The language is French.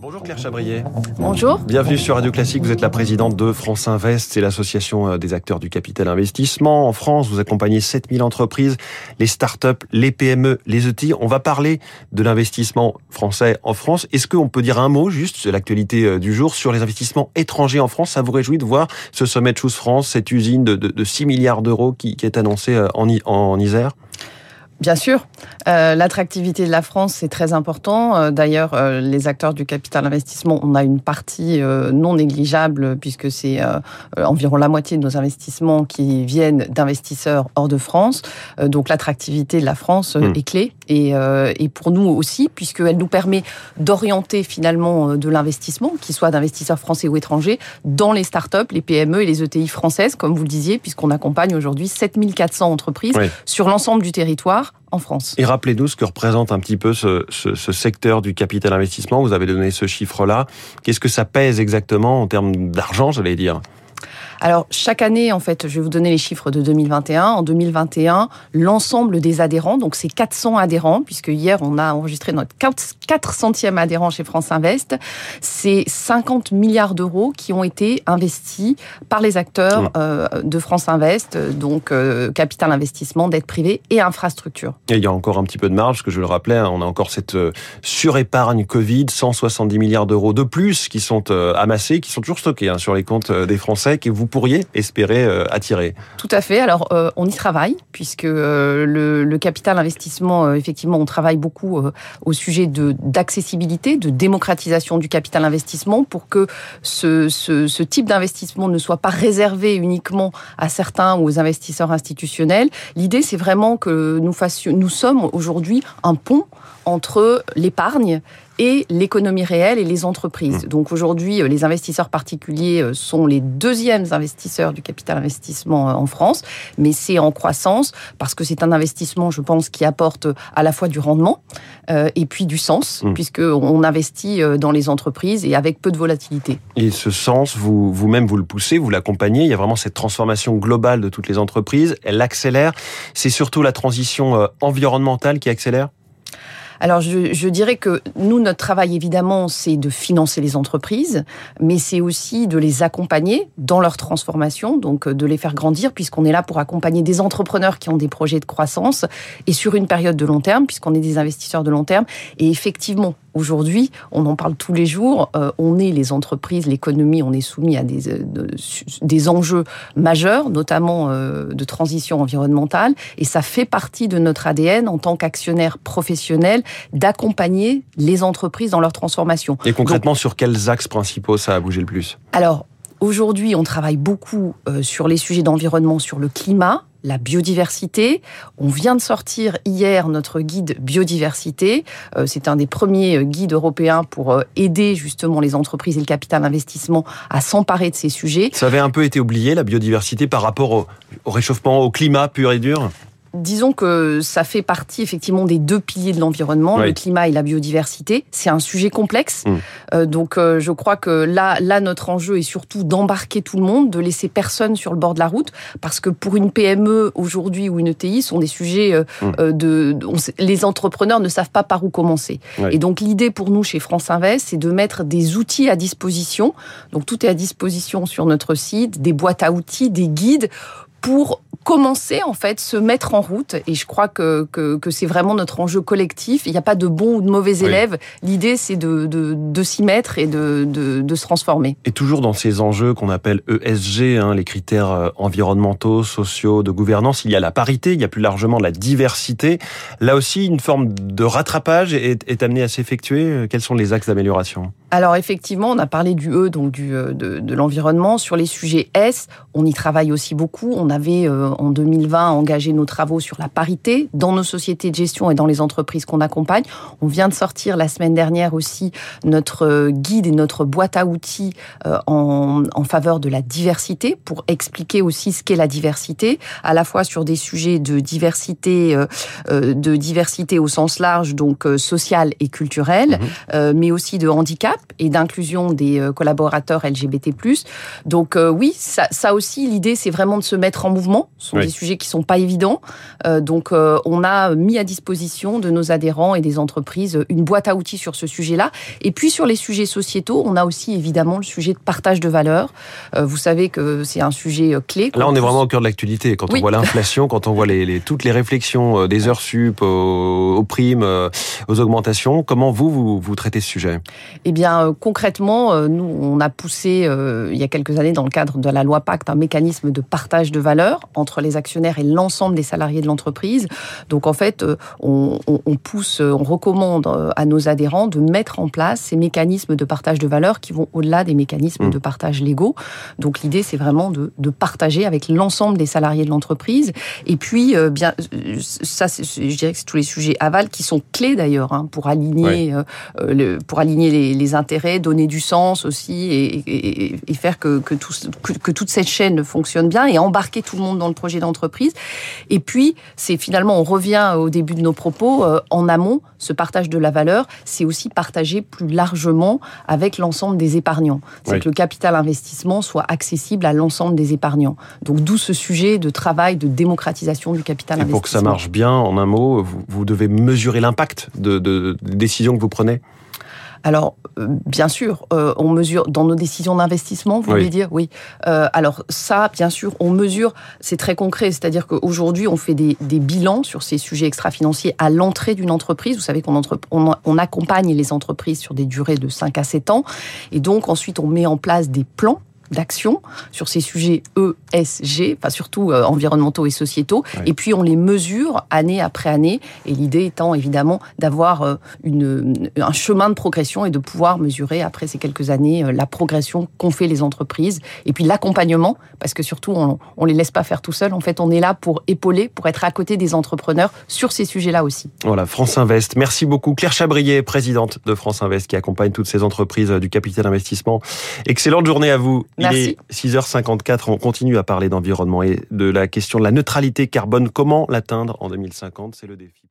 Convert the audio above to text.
Bonjour Claire Chabrier. Bonjour. Bienvenue sur Radio Classique. Vous êtes la présidente de France Invest, c'est l'association euh, des acteurs du capital investissement. En France, vous accompagnez 7000 entreprises, les start-up, les PME, les ETI. On va parler de l'investissement français en France. Est-ce qu'on peut dire un mot juste, c'est l'actualité euh, du jour, sur les investissements étrangers en France? Ça vous réjouit de voir ce sommet de Choose France, cette usine de, de, 6 milliards d'euros qui, qui, est annoncée euh, en, en Isère? Bien sûr, euh, l'attractivité de la France c'est très important. Euh, d'ailleurs, euh, les acteurs du capital investissement, on a une partie non négligeable puisque c'est environ la moitié de nos investissements qui viennent d'investisseurs hors de France. donc l'attractivité de la France hmm. est clé et, et, pour nous aussi puisqu'elle nous permet d'orienter finalement de l'investissement, qu'il soit d'investisseurs français ou étrangers, dans les startups, les PME et les ETI françaises, comme vous le disiez, puisqu'on accompagne aujourd'hui 7400 entreprises sur l'ensemble du territoire en France. Et rappelez-nous ce que représente un petit peu ce, ce, secteur du capital investissement. Vous avez donné ce chiffre-là. Qu'est-ce que ça pèse exactement en termes d'argent, j'allais dire? Alors, chaque année, en fait, je vais vous donner les chiffres de 2021. En 2021, l'ensemble des adhérents, donc c'est 400 adhérents, puisque hier, on a enregistré notre 400e adhérent chez France Invest, c'est 50 milliards d'euros qui ont été investis par les acteurs mmh. euh, de France Invest, donc euh, capital investissement, dette privée et infrastructure. Et il y a encore un petit peu de marge, parce que je le rappelais, hein, on a encore cette euh, surépargne Covid, 170 milliards d'euros de plus qui sont amassés, qui sont toujours stockés hein, sur les comptes des Français, que vous pourriez espérer euh, attirer Tout à fait. Alors, euh, on y travaille, puisque euh, le, capital investissement, effectivement, on travaille beaucoup au sujet de d'accessibilité, de démocratisation du capital investissement pour que ce, ce, type d'investissement ne soit pas réservé uniquement à certains ou aux investisseurs institutionnels. L'idée, c'est vraiment que nous fassions, nous sommes aujourd'hui un pont entre l'épargne et l'économie réelle et les entreprises. Mmh. Donc aujourd'hui, les investisseurs particuliers sont les deuxièmes investisseurs du capital investissement euh, en France, mais c'est en croissance parce que c'est un investissement, je pense, qui apporte à la fois du rendement euh, et puis du sens, mmh. puisqu'on investit euh, dans les entreprises et avec peu de volatilité. Et ce sens, vous, vous-même, vous le poussez, vous l'accompagnez. Il y a vraiment cette transformation globale de toutes les entreprises. Elle accélère. C'est surtout la transition environnementale qui accélère? Alors je, je, dirais que nous, notre travail évidemment, c'est de financer les entreprises, mais c'est aussi de les accompagner dans leur transformation, donc de les faire grandir, puisqu'on est là pour accompagner des entrepreneurs qui ont des projets de croissance et sur une période de long terme, puisqu'on est des investisseurs de long terme. Et effectivement, Aujourd'hui, on en parle tous les jours. Euh, on est les entreprises, l'économie, on est soumis à des, euh, des enjeux majeurs, notamment euh, de transition environnementale, et ça fait partie de notre ADN en tant qu'actionnaire professionnel d'accompagner les entreprises dans leur transformation. Et concrètement, sur quels axes principaux ça a bougé le plus? Alors, Aujourd'hui, on travaille beaucoup sur les sujets d'environnement, sur le climat, la biodiversité. On vient de sortir hier notre guide biodiversité. Euh, c'est un des premiers euh, guides européens pour euh, aider justement les entreprises et le capital investissement à s'emparer de ces sujets. Ça avait un peu été oublié, la biodiversité, par rapport au, au réchauffement, au climat pur et dur? Disons que ça fait partie effectivement des deux piliers de l'environnement, le climat et la biodiversité. C'est un sujet complexe, mm. euh, donc euh, je crois que là, là notre enjeu est surtout d'embarquer tout le monde, de laisser personne sur le bord de la route, parce que pour une PME aujourd'hui ou une ETI, sont des sujets euh, mm. de, les entrepreneurs ne savent pas par où commencer. Et donc l'idée pour nous chez France Invest, c'est de mettre des outils à disposition. Donc tout est à disposition sur notre site, des boîtes à outils, des guides pour commencer en fait, se mettre en route. Et je crois que, que, que c'est vraiment notre enjeu collectif. Il n'y a pas de bons ou de mauvais élèves. L'idée, c'est de, de, de s'y mettre et de, de, de, se transformer. Et toujours dans ces enjeux qu'on appelle ESG, hein, les critères euh, environnementaux, sociaux, de gouvernance, il y a la parité, il y a plus largement la diversité. Là aussi, une forme de rattrapage est, est amenée à s'effectuer. Quels sont les axes d'amélioration? Alors effectivement, on a parlé du E, donc du, euh, de, de l'environnement. Sur les sujets S, on y travaille aussi beaucoup. On avait euh, en 2020 engagé nos travaux sur la parité dans nos sociétés de gestion et dans les entreprises qu'on accompagne. On vient de sortir la semaine dernière aussi notre euh, guide et notre boîte à outils en, en faveur de la diversité pour expliquer aussi ce qu'est la diversité, à la fois sur des sujets de diversité, de diversité au sens large, donc sociale et culturelle, mmh mais aussi de handicap handicap et d'inclusion des collaborateurs LGBT+. Donc oui, ça, ça aussi, l'idée, c'est vraiment de se mettre en mouvement. Ce sont des sujets qui sont pas évidents. donc on a mis à disposition de nos adhérents et des entreprises une boîte à outils sur ce sujet-là. Et puis sur les sujets sociétaux, on a aussi évidemment le sujet de partage de valeur. vous savez que c'est un sujet clé. Là, on est vraiment au cœur de l'actualité. Quand on voit l'inflation, quand on voit les, toutes les réflexions des heures sup aux, primes, aux augmentations, comment vous, vous, vous traitez ce sujet? Eh bien, concrètement, nous, on a poussé il y a quelques années dans le cadre de la loi Pacte un mécanisme de partage de valeur entre les actionnaires et l'ensemble des salariés de l'entreprise. Donc en fait, on, on, pousse, on recommande à nos adhérents de mettre en place ces mécanismes de partage de valeur qui vont au-delà des mécanismes mmh. de partage légaux. Donc l'idée, c'est vraiment de, de, partager avec l'ensemble des salariés de l'entreprise. Et puis, euh, bien, ça, je dirais que c'est tous les sujets aval qui sont clés d'ailleurs hein, pour aligner, euh, le, pour aligner les, les, intérêts, donner du sens aussi et, et, et faire que, que, tout, que, que, toute cette chaîne fonctionne bien et embarquer tout le monde dans le projet d'entreprise. Et puis, c'est finalement, on revient au début de nos propos, euh, en amont, ce partage de la valeur, c'est aussi partager plus largement avec l'ensemble des épargnants. C'est que le capital investissement soit accessible à l'ensemble des épargnants. Donc d'où ce sujet de travail de démocratisation du capital investissement. Pour que ça marche bien, en un mot, vous, vous devez mesurer l'impact de, de, de décisions que vous prenez? Alors, euh, bien sûr, euh, on mesure dans nos décisions d'investissement, vous voulez dire Oui. Euh, alors ça, bien sûr, on mesure, c'est très concret, c'est-à-dire qu'aujourd'hui, on fait des, des, bilans sur ces sujets extra-financiers à l'entrée d'une entreprise. Vous savez qu'on on, on accompagne les entreprises sur des durées de 5 à 7 ans, et donc ensuite, on met en place des plans d'action sur ces sujets ESG, enfin surtout euh, environnementaux et sociétaux, et puis on les mesure année après année, et l'idée étant évidemment d'avoir euh, une, un chemin de progression et de pouvoir mesurer après ces quelques années euh, la progression qu'ont fait les entreprises, et puis l'accompagnement, parce que surtout on, on les laisse pas faire tout seul, en fait on est là pour épauler, pour être à côté des entrepreneurs sur ces sujets-là aussi. Voilà, France Invest, merci beaucoup. Claire Chabrier, présidente de France Invest, qui accompagne toutes ces entreprises du capital investissement. Excellente journée à vous. Merci. Il est 6h54, on continue à parler d'environnement et de la question de la neutralité carbone. Comment l'atteindre en 2050 C'est le défi.